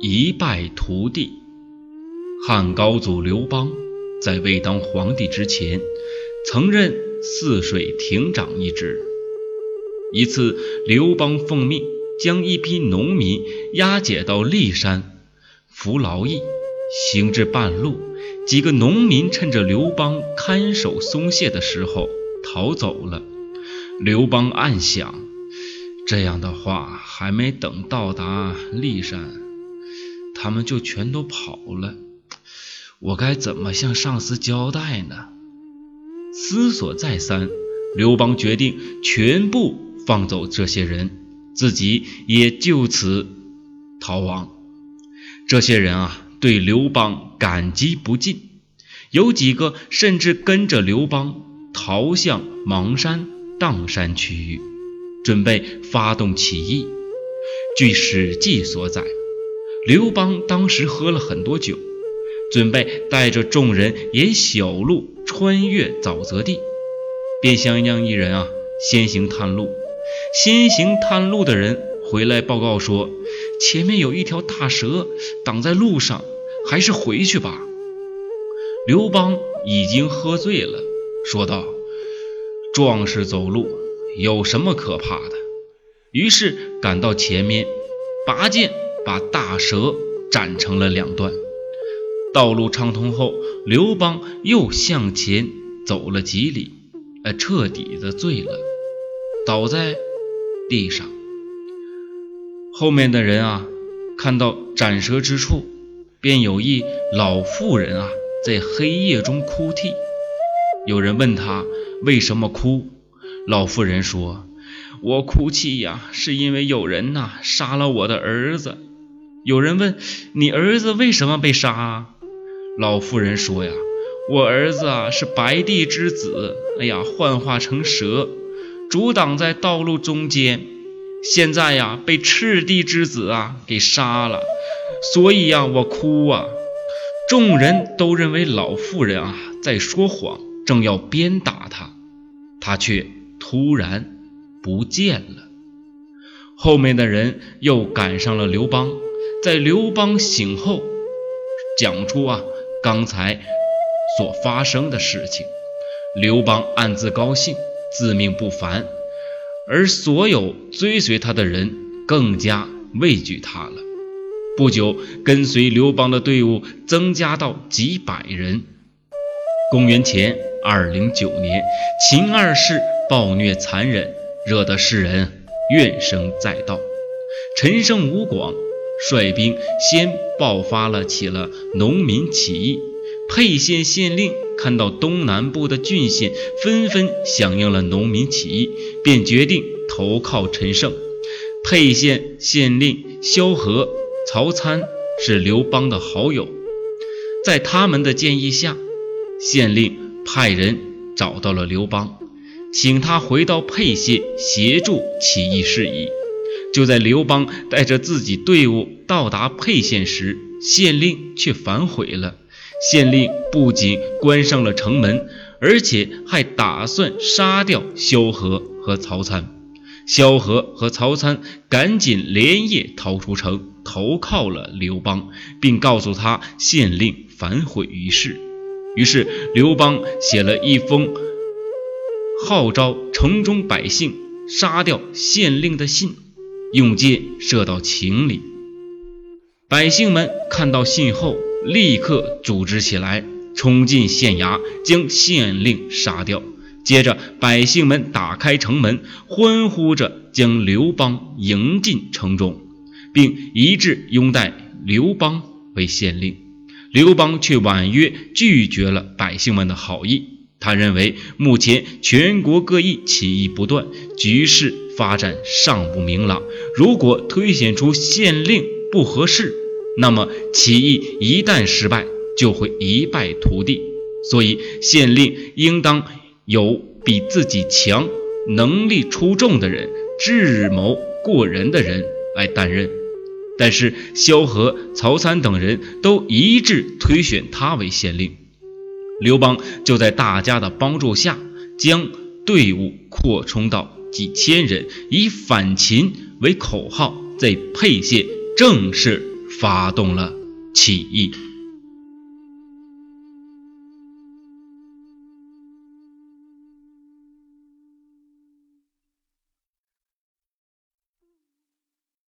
一败涂地。汉高祖刘邦在未当皇帝之前，曾任泗水亭长一职。一次，刘邦奉命将一批农民押解到骊山服劳役，行至半路，几个农民趁着刘邦看守松懈的时候逃走了。刘邦暗想：这样的话，还没等到达骊山，他们就全都跑了。我该怎么向上司交代呢？思索再三，刘邦决定全部放走这些人，自己也就此逃亡。这些人啊，对刘邦感激不尽，有几个甚至跟着刘邦逃向邙山。砀山区域，准备发动起义。据《史记》所载，刘邦当时喝了很多酒，准备带着众人沿小路穿越沼泽地，便想让一人啊先行探路。先行探路的人回来报告说，前面有一条大蛇挡在路上，还是回去吧。刘邦已经喝醉了，说道。壮士走路有什么可怕的？于是赶到前面，拔剑把大蛇斩成了两段。道路畅通后，刘邦又向前走了几里，呃，彻底的醉了，倒在地上。后面的人啊，看到斩蛇之处，便有一老妇人啊，在黑夜中哭泣。有人问他。为什么哭？老妇人说：“我哭泣呀，是因为有人呐杀了我的儿子。”有人问：“你儿子为什么被杀？”老妇人说：“呀，我儿子啊是白帝之子，哎呀，幻化成蛇，阻挡在道路中间。现在呀，被赤帝之子啊给杀了，所以呀，我哭啊。”众人都认为老妇人啊在说谎。正要鞭打他，他却突然不见了。后面的人又赶上了刘邦，在刘邦醒后，讲出啊刚才所发生的事情。刘邦暗自高兴，自命不凡，而所有追随他的人更加畏惧他了。不久，跟随刘邦的队伍增加到几百人。公元前。二零九年，秦二世暴虐残忍，惹得世人怨声载道。陈胜吴广率兵先爆发了起了农民起义。沛县县令看到东南部的郡县纷纷响应了农民起义，便决定投靠陈胜。沛县县令萧何、曹参是刘邦的好友，在他们的建议下，县令。派人找到了刘邦，请他回到沛县协助起义事宜。就在刘邦带着自己队伍到达沛县时，县令却反悔了。县令不仅关上了城门，而且还打算杀掉萧何和曹参。萧何和曹参赶紧连夜逃出城，投靠了刘邦，并告诉他县令反悔于世。于是，刘邦写了一封号召城中百姓杀掉县令的信，用箭射到井里。百姓们看到信后，立刻组织起来，冲进县衙，将县令杀掉。接着，百姓们打开城门，欢呼着将刘邦迎进城中，并一致拥戴刘邦为县令。刘邦却婉约拒绝了百姓们的好意。他认为目前全国各地起义不断，局势发展尚不明朗。如果推选出县令不合适，那么起义一旦失败，就会一败涂地。所以，县令应当有比自己强、能力出众的人、智谋过人的人来担任。但是萧何、曹参等人都一致推选他为县令，刘邦就在大家的帮助下，将队伍扩充到几千人，以反秦为口号，在沛县正式发动了起义。